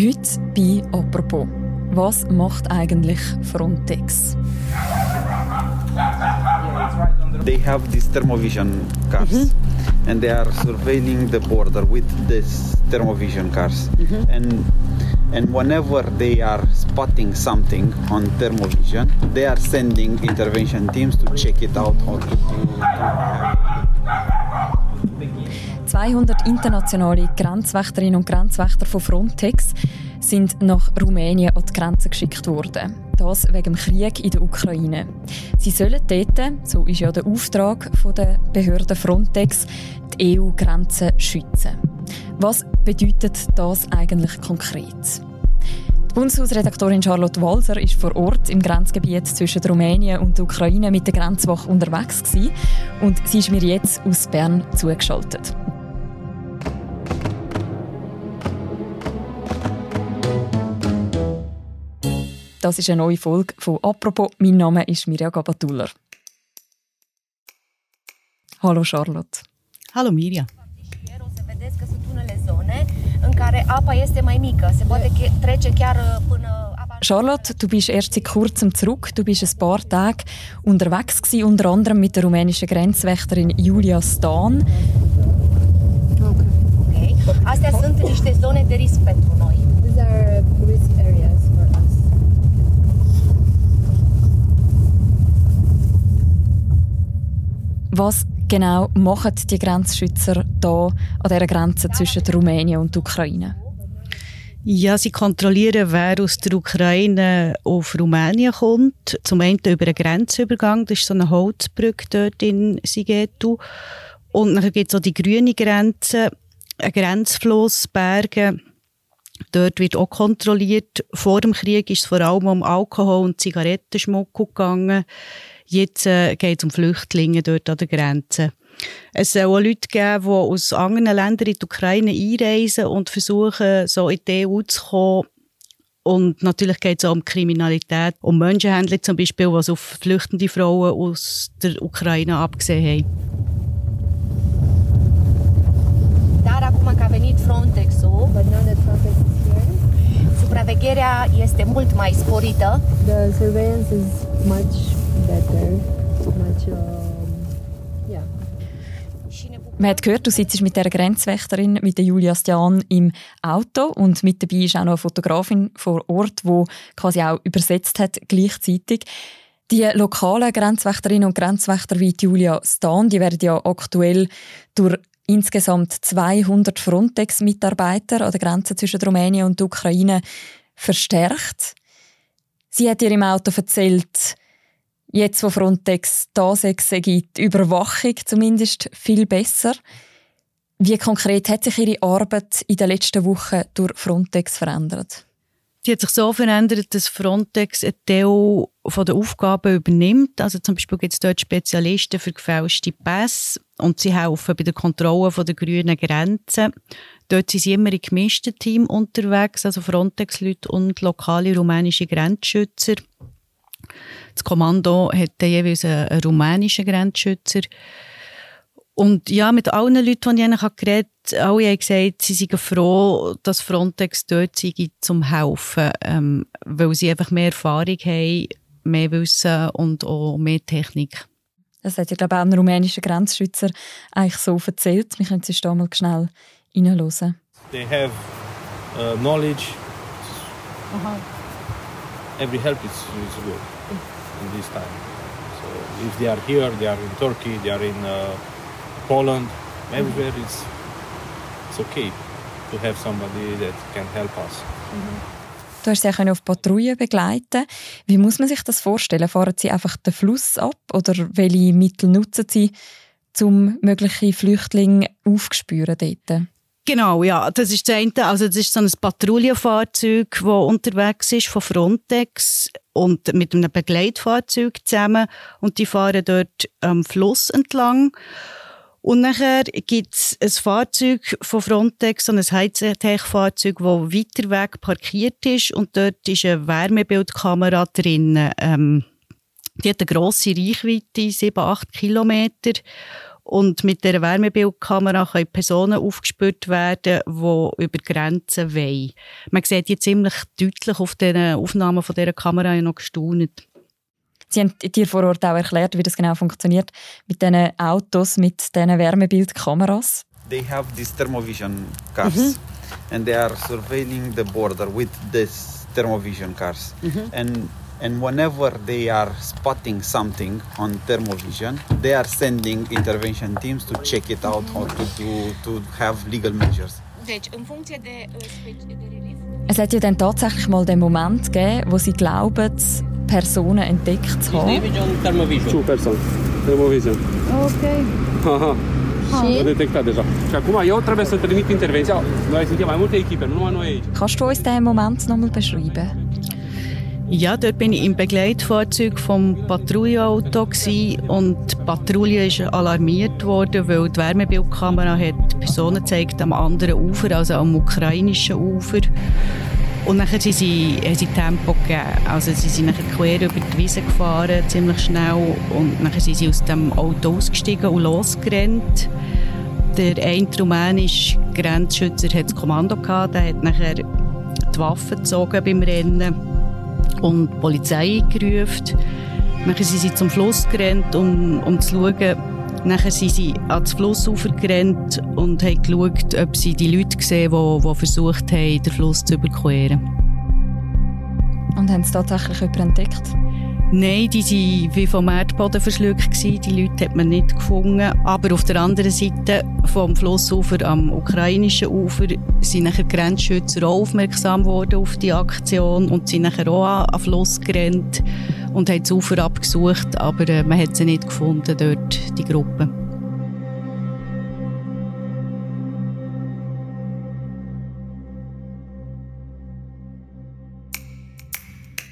Heute bei «Apropos». Was macht eigentlich Frontex? They have these thermovision cars mm -hmm. and they are surveilling the border with these thermovision cars. Mm -hmm. And and whenever they are spotting something on thermovision, they are sending intervention teams to check it out or to, 200 internationale Grenzwächterinnen und Grenzwächter von Frontex sind nach Rumänien an die Grenze geschickt worden. Das wegen dem Krieg in der Ukraine. Sie sollen dort, so ist ja der Auftrag der Behörde Frontex, die EU-Grenzen schützen. Was bedeutet das eigentlich konkret? Die Bundeshausredaktorin Charlotte Walser ist vor Ort im Grenzgebiet zwischen Rumänien und der Ukraine mit der Grenzwache unterwegs gewesen und sie ist mir jetzt aus Bern zugeschaltet. Das ist eine neue Folge von «Apropos». Mein Name ist Mirja Gabatuller. Hallo Charlotte. Hallo Mirja. Charlotte, du bist erst seit kurzem zurück. Du bist ein paar Tage unterwegs gewesen, unter anderem mit der rumänischen Grenzwächterin Julia Stan. Okay. Astea sunt niște zone de risc pentru noi. These are risk areas. Was genau machen die Grenzschützer da an dieser Grenze zwischen Rumänien und der Ukraine? Ja, sie kontrollieren, wer aus der Ukraine auf Rumänien kommt. Zum einen über einen Grenzübergang, das ist so eine Holzbrücke dort in Sigetu. Und dann gibt es auch die grüne Grenze, ein Grenzfluss, Berge. Dort wird auch kontrolliert. Vor dem Krieg ist es vor allem um Alkohol und Zigarettenschmuck gegangen. Jetzt äh, geht es um Flüchtlinge dort an der Grenze. Es soll auch Leute geben, die aus anderen Ländern in die Ukraine einreisen und versuchen, so in die EU zu kommen. Und natürlich geht es auch um Kriminalität, um Menschenhändler zum Beispiel, die auf flüchtende Frauen aus der Ukraine abgesehen haben. Dar acum că a venit Frontex-ul, supravegherea este mult mai sporită. The surveillance is much Man hat gehört, du sitzt mit der Grenzwächterin, mit der Julia Stian im Auto und mit dabei ist auch noch eine Fotografin vor Ort, die quasi auch übersetzt hat gleichzeitig. Die lokalen Grenzwächterinnen und Grenzwächter wie Julia Stan, die werden ja aktuell durch insgesamt 200 Frontex-Mitarbeiter an der Grenze zwischen Rumänien und Ukraine verstärkt. Sie hat ihr im Auto erzählt, Jetzt, wo Frontex da sechs gibt, Überwachung zumindest viel besser. Wie konkret hat sich Ihre Arbeit in den letzten Wochen durch Frontex verändert? Die hat sich so verändert, dass Frontex ein Teil von der Aufgaben übernimmt. Also zum Beispiel gibt es dort Spezialisten für gefälschte Pässe und sie helfen bei der Kontrolle der grünen Grenzen. Dort sind sie immer in gemischten Team unterwegs, also Frontex-Leute und lokale rumänische Grenzschützer. Das Kommando hat jeweils einen, rumänischen Grenzschützer. Und ja, mit allen Leuten, die ich geredet habe, alle haben gesagt, sie seien froh, dass Frontex dort sei, zum helfen, ähm, weil sie einfach mehr Erfahrung haben, mehr Wissen und auch mehr Technik. Das hat ja, glaube ich, auch ein rumänischer Grenzschützer eigentlich so erzählt. Wir können es da mal schnell reinhören. They have uh, knowledge. -huh. Every help is, is good in this time. So if they are here, they are in Turkey, they are in uh, Poland, everywhere it's, it's okay to have somebody that can help us. Du hast sie auf Patrouille begleiten. Wie muss man sich das vorstellen? Fahren sie einfach den Fluss ab oder welche Mittel nutzen sie, um mögliche Flüchtlinge aufzuspüren dort? Genau, ja, das ist das eine. Also das ist so ein Patrouillenfahrzeug, das unterwegs ist von Frontex und mit einem Begleitfahrzeug zusammen und die fahren dort am Fluss entlang. Und nachher gibt es ein Fahrzeug von Frontex, so ein Hightech-Fahrzeug, das weiter weg parkiert ist und dort ist eine Wärmebildkamera drin. Ähm, die hat eine grosse Reichweite, 7, 8 Kilometer. Und mit der Wärmebildkamera können Personen aufgespürt werden, die über Grenzen wollen. Man sieht die ziemlich deutlich auf den Aufnahmen von dieser Kamera noch gestaunt. Sie haben dir vor Ort auch erklärt, wie das genau funktioniert mit diesen Autos, mit diesen Wärmebildkameras. They have these thermovision cars -hmm. and they are surveilling the border with these thermovision cars. -hmm. And and whenever they are spotting something on thermovision, they are sending intervention teams to check it out or to do, to have legal measures. Es hat ja dann tatsächlich mal den Moment gegeben, wo sie glauben, Personen entdeckt zu haben. Two person. Thermovision. Ok. Aha. Sì. detectat deja. Și acum eu trebuie să trimit intervenția. Noi suntem mai multe echipe, nu numai noi aici. Kannst du uns diesen Moment noch mal beschreiben? Ja, dort bin ich im Begleitfahrzeug vom Patrouillenauto und die Patrouille ist alarmiert worden, weil die Wärmebildkamera hat Personen gezeigt am anderen Ufer, also am ukrainischen Ufer. Und nachher sind sie, haben sie Tempo gegeben. Also sie sind nachher quer über die Wiese gefahren, ziemlich schnell. Und nachher sind sie aus dem Auto ausgestiegen und losgerannt. Der eine rumänische Grenzschützer hat das Kommando gehabt, der hat nachher die Waffe gezogen beim Rennen und die Polizei gerufen. Dann sind sie zum Fluss gerannt, um, um zu schauen. Nachher sind sie ans Flussufer gerannt und haben geschaut, ob sie die Leute gesehen die, die versucht haben, den Fluss zu überqueren. Und haben sie tatsächlich jemanden entdeckt? Nein, die waren wie vom Erdboden verschluckt. Die Leute hat man nicht gefunden. Aber auf der anderen Seite vom Flussufer am ukrainischen Ufer sind nachher Grenzschützer auch aufmerksam worden auf die Aktion und sind nachher auch an den Fluss gerannt und haben das Ufer abgesucht, aber äh, man hat sie nicht gefunden dort, die Gruppe.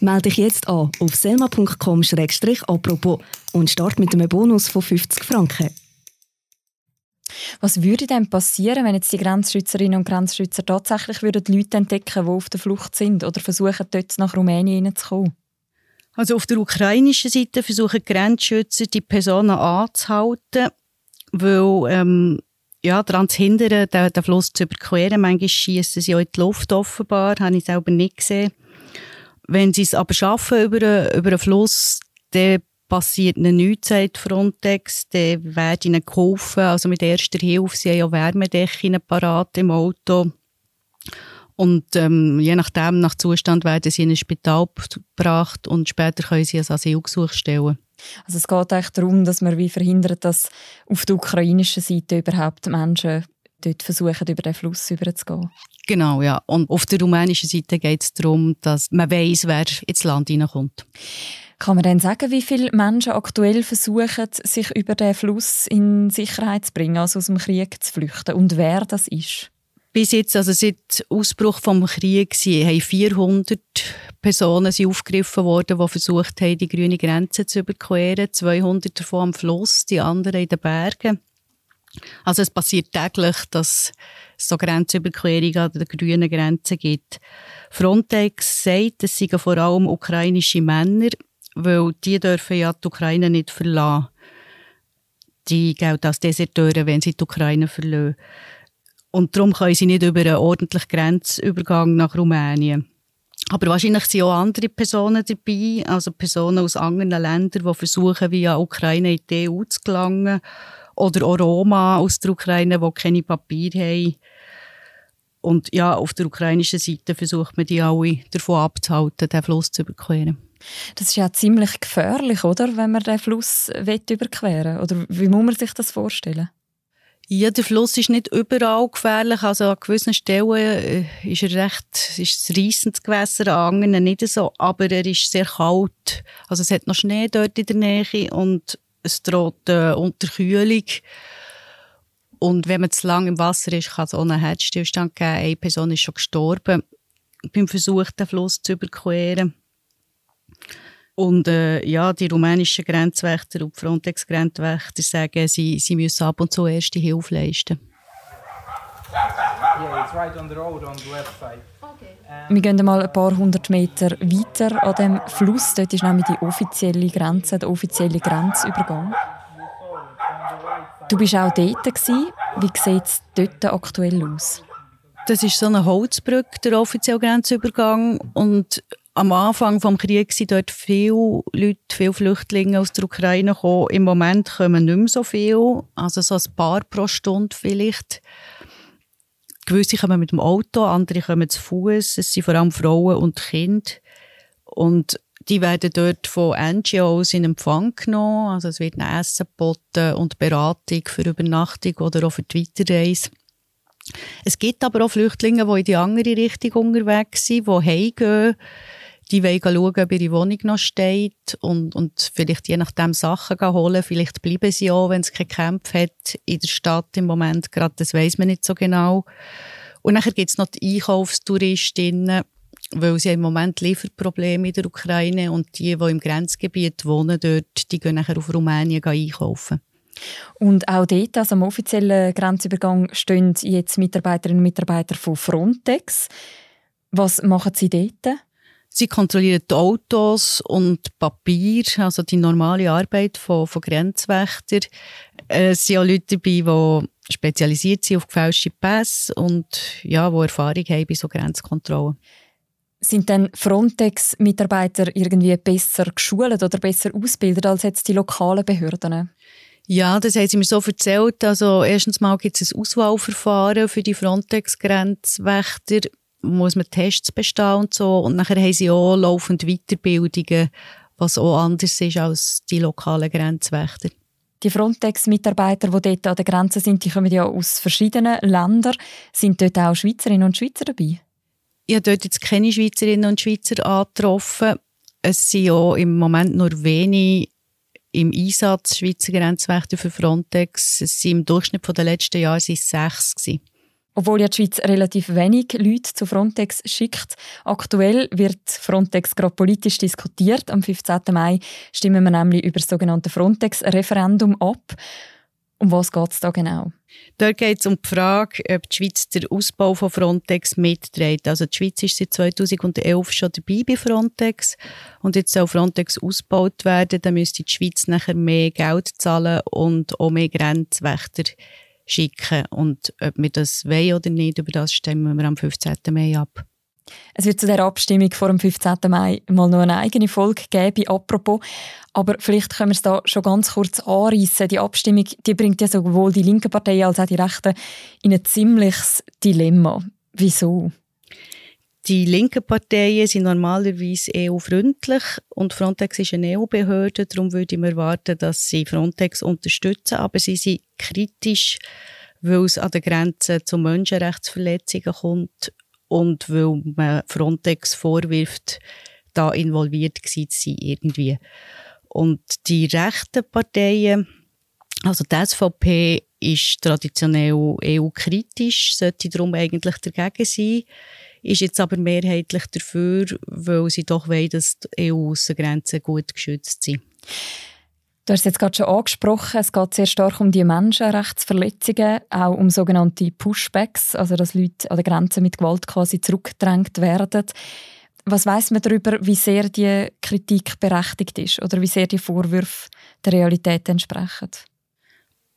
Melde dich jetzt an auf selma.com-apropos und start mit einem Bonus von 50 Franken. Was würde denn passieren, wenn jetzt die Grenzschützerinnen und Grenzschützer tatsächlich würden die Leute entdecken, die auf der Flucht sind oder versuchen, dort nach Rumänien hineinzukommen? Also auf der ukrainischen Seite versuchen die Grenzschützer, die Personen anzuhalten, weil ähm, ja, daran zu hindern, den, den Fluss zu überqueren. Manchmal schießen sie auch in die Luft offenbar, habe ich selber nicht gesehen. Wenn sie es aber schaffen über, einen, über Fluss, dann passiert nichts, sagt Frontex. Dann werden ihnen geholfen, also mit erster Hilfe. Sie haben ja Wärmedecken parat im Auto. Und ähm, je nachdem, nach Zustand, werden sie in ein Spital gebracht und später können sie ein Asylgesuch stellen. Also es geht eigentlich darum, dass man wie verhindert, dass auf der ukrainischen Seite überhaupt Menschen dort versuchen, über den Fluss überzugehen. Genau, ja. Und auf der rumänischen Seite geht es darum, dass man weiß, wer ins Land hineinkommt. Kann man denn sagen, wie viele Menschen aktuell versuchen, sich über den Fluss in Sicherheit zu bringen, also aus dem Krieg zu flüchten und wer das ist? Bis jetzt, also seit Ausbruch des Krieges, haben 400 Personen sind aufgegriffen worden, die versucht haben, die grüne Grenze zu überqueren. 200 davon am Fluss, die anderen in den Bergen. Also es passiert täglich, dass es so Grenzüberquerungen an der grünen Grenze gibt. Frontex sagt, es seien vor allem ukrainische Männer, weil die dürfen ja die Ukraine nicht verlassen. Die gelten als Deserteure, wenn sie die Ukraine verlassen. Und darum können sie nicht über einen ordentlichen Grenzübergang nach Rumänien. Aber wahrscheinlich sind auch andere Personen dabei, also Personen aus anderen Ländern, die versuchen, via Ukraine in die EU zu gelangen. Oder auch Roma aus der Ukraine, die keine Papiere haben. Und ja, auf der ukrainischen Seite versucht man die alle davon abzuhalten, den Fluss zu überqueren. Das ist ja ziemlich gefährlich, oder? Wenn man den Fluss überqueren will. Oder wie muss man sich das vorstellen? Ja, der Fluss ist nicht überall gefährlich. Also an gewissen Stellen äh, ist er recht, ist es reissendes Gewässer, an anderen nicht so. Aber er ist sehr kalt. Also es hat noch Schnee dort in der Nähe und es droht äh, Unterkühlung. Und wenn man zu lange im Wasser ist, kann es einen Herzstillstand geben. Eine Person ist schon gestorben beim Versuch, den Fluss zu überqueren. Und äh, ja, die rumänischen Grenzwächter und Frontex-Grenzwächter sagen, sie, sie müssen ab und zu erste Hilfe leisten. Wir gehen mal ein paar hundert Meter weiter an dem Fluss. Dort ist nämlich die offizielle Grenze, der offizielle Grenzübergang. Du bist auch dort. Wie sieht es dort aktuell aus? Das ist so eine Holzbrücke, der offizielle Grenzübergang. Und am Anfang des Krieges sind dort viele Leute, viele Flüchtlinge aus der Ukraine gekommen. Im Moment kommen nicht mehr so viele, also so ein paar pro Stunde vielleicht. Gewisse kommen mit dem Auto, andere kommen zu Fuß. Es sind vor allem Frauen und Kinder. Und die werden dort von NGOs in Empfang genommen. Also es wird ein Essen geboten und Beratung für Übernachtung oder auch für die Weiterreise. Es gibt aber auch Flüchtlinge, die in die andere Richtung unterwegs sind, die heimgehen. Die wollen schauen, ob ihre Wohnung noch steht und, und vielleicht je nachdem Sachen holen. Vielleicht bleiben sie auch, wenn es keine Kämpfe hat in der Stadt im Moment. Gerade das weiß man nicht so genau. Und dann gibt es noch die Einkaufstouristinnen, weil sie im Moment Lieferprobleme in der Ukraine und die, die im Grenzgebiet wohnen, dort, die gehen nachher auf Rumänien einkaufen. Und auch dort, also am offiziellen Grenzübergang, stehen jetzt Mitarbeiterinnen und Mitarbeiter von Frontex. Was machen sie dort? Sie kontrollieren die Autos und Papier, also die normale Arbeit von, von Grenzwächtern. Äh, es sind auch Leute dabei, die spezialisiert sind auf gefälschte Pässe und ja, die Erfahrung haben bei so Grenzkontrollen. Sind denn Frontex-Mitarbeiter irgendwie besser geschult oder besser ausgebildet als jetzt die lokalen Behörden? Ja, das haben sie mir so erzählt. Also erstens mal gibt es ein Auswahlverfahren für die Frontex-Grenzwächter, muss man Tests bestehen und so. Und nachher haben sie auch laufend Weiterbildungen, was auch anders ist als die lokalen Grenzwächter. Die Frontex-Mitarbeiter, die dort an der Grenze sind, die kommen ja aus verschiedenen Ländern. Sind dort auch Schweizerinnen und Schweizer dabei? Ich habe dort jetzt keine Schweizerinnen und Schweizer angetroffen. Es sind auch im Moment nur wenig im Einsatz Schweizer Grenzwächter für Frontex. Es sind im Durchschnitt der letzten Jahre sechs gewesen. Obwohl ja die Schweiz relativ wenig Leute zu Frontex schickt. Aktuell wird Frontex gerade politisch diskutiert. Am 15. Mai stimmen wir nämlich über das sogenannte Frontex-Referendum ab. Um was geht es da genau? Dort geht es um die Frage, ob die Schweiz den Ausbau von Frontex mitträgt. Also die Schweiz ist seit 2011 schon dabei bei Frontex und jetzt soll Frontex ausgebaut werden. Dann müsste die Schweiz nachher mehr Geld zahlen und auch mehr Grenzwächter schicken. Und ob wir das wollen oder nicht, über das stimmen wir am 15. Mai ab. Es wird zu der Abstimmung vor dem 15. Mai mal noch eine eigene Folge geben, apropos. Aber vielleicht können wir es da schon ganz kurz anreißen. Die Abstimmung die bringt ja sowohl die linke Partei als auch die Rechte in ein ziemliches Dilemma. Wieso? Die linken Parteien sind normalerweise EU-freundlich und Frontex ist eine EU-Behörde, darum würde ich erwarten, dass sie Frontex unterstützen, aber sie sind kritisch, weil es an der Grenze zu Menschenrechtsverletzungen kommt und weil man Frontex vorwirft, da involviert zu sein irgendwie. Und die rechten Parteien, also die SVP ist traditionell EU-kritisch, sollte darum eigentlich dagegen sein, ist jetzt aber mehrheitlich dafür, weil sie doch wollen, dass die EU-Aussengrenzen gut geschützt sind. Du hast es jetzt gerade schon angesprochen, es geht sehr stark um die Menschenrechtsverletzungen, auch um sogenannte Pushbacks, also dass Leute an der Grenze mit Gewalt quasi zurückgedrängt werden. Was weiß man darüber, wie sehr die Kritik berechtigt ist oder wie sehr die Vorwürfe der Realität entsprechen?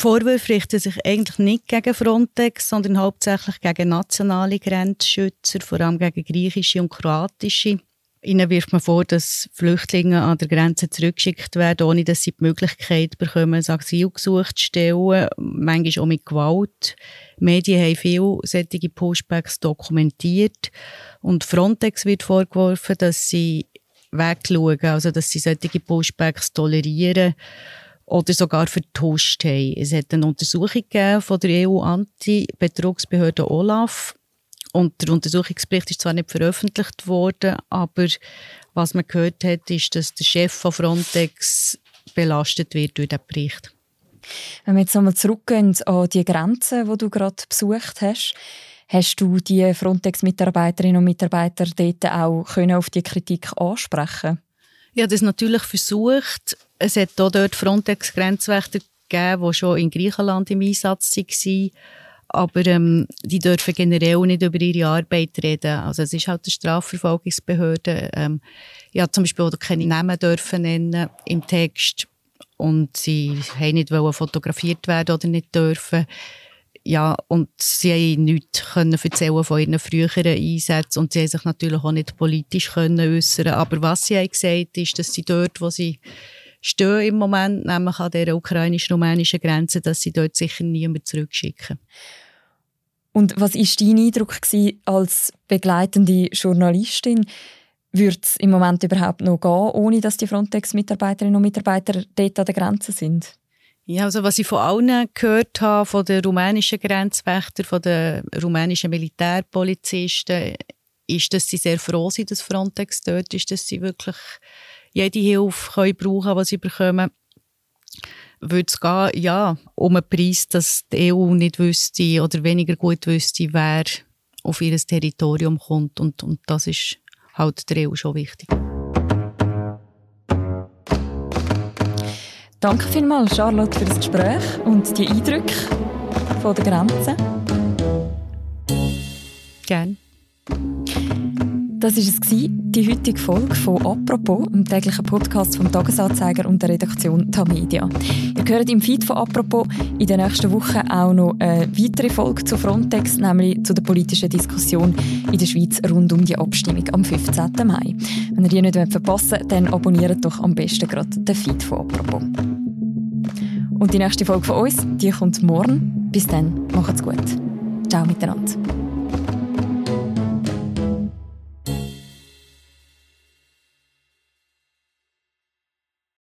Vorwürfe richten sich eigentlich nicht gegen Frontex, sondern hauptsächlich gegen nationale Grenzschützer, vor allem gegen griechische und kroatische. Ihnen wirft man vor, dass Flüchtlinge an der Grenze zurückgeschickt werden, ohne dass sie die Möglichkeit bekommen, ein Asylgesuch zu stellen, manchmal auch mit Gewalt. Die Medien haben viele solche Pushbacks dokumentiert und Frontex wird vorgeworfen, dass sie wegschauen, also dass sie solche Pushbacks tolerieren oder sogar vertuscht haben. Es hat eine Untersuchung gegeben von der EU-Anti-Betrugsbehörde OLAF und der Untersuchungsbericht ist zwar nicht veröffentlicht worden, aber was man gehört hat, ist, dass der Chef von Frontex belastet wird durch den Bericht. Wenn wir jetzt nochmal zurückgehen an die Grenzen, die du gerade besucht hast, hast du die Frontex-Mitarbeiterinnen und Mitarbeiter dort auch können auf die Kritik ansprechen Ja, das natürlich versucht. Es hat auch dort Frontex-Grenzwächter gegeben, die schon in Griechenland im Einsatz waren. Aber ähm, die dürfen generell nicht über ihre Arbeit reden. Also es ist halt eine Strafverfolgungsbehörde. Ähm, ja, zum Beispiel keine Namen dürfen nennen im Text und sie haben nicht wollen fotografiert werden oder nicht dürfen. Ja, und sie haben nichts können erzählen von ihren früheren Einsätzen und sie haben sich natürlich auch nicht politisch können äußern. Aber was sie haben gesagt ist, dass sie dort, wo sie stehen im Moment, nämlich an der ukrainisch-rumänischen Grenze, dass sie dort sicher niemand zurückschicken. Und was war dein Eindruck als begleitende Journalistin? Würde es im Moment überhaupt noch gehen, ohne dass die Frontex-Mitarbeiterinnen und Mitarbeiter dort an der Grenze sind? Ja, also was ich von allen gehört habe, von den rumänischen Grenzwächtern, von den rumänischen Militärpolizisten, ist, dass sie sehr froh sind, dass Frontex dort ist, dass sie wirklich jede Hilfe können brauchen können, die sie bekommen. Würde es gehen, ja, um einen Preis, dass die EU nicht wüsste oder weniger gut wüsste, wer auf ihr Territorium kommt. Und, und das ist halt der EU schon wichtig. Danke vielmals, Charlotte, für das Gespräch und die Eindrücke von der Grenze. Gerne. Das war es, die heutige Folge von «Apropos», dem täglichen Podcast vom Tagesanzeiger und der Redaktion Tamedia. Ihr hört im Feed von «Apropos» in der nächsten Woche auch noch eine weitere Folge zu Frontex, nämlich zu der politischen Diskussion in der Schweiz rund um die Abstimmung am 15. Mai. Wenn ihr die nicht verpassen wollt, dann abonniert doch am besten gerade den Feed von «Apropos». Und die nächste Folge von uns, die kommt morgen. Bis dann, macht's gut. Ciao miteinander.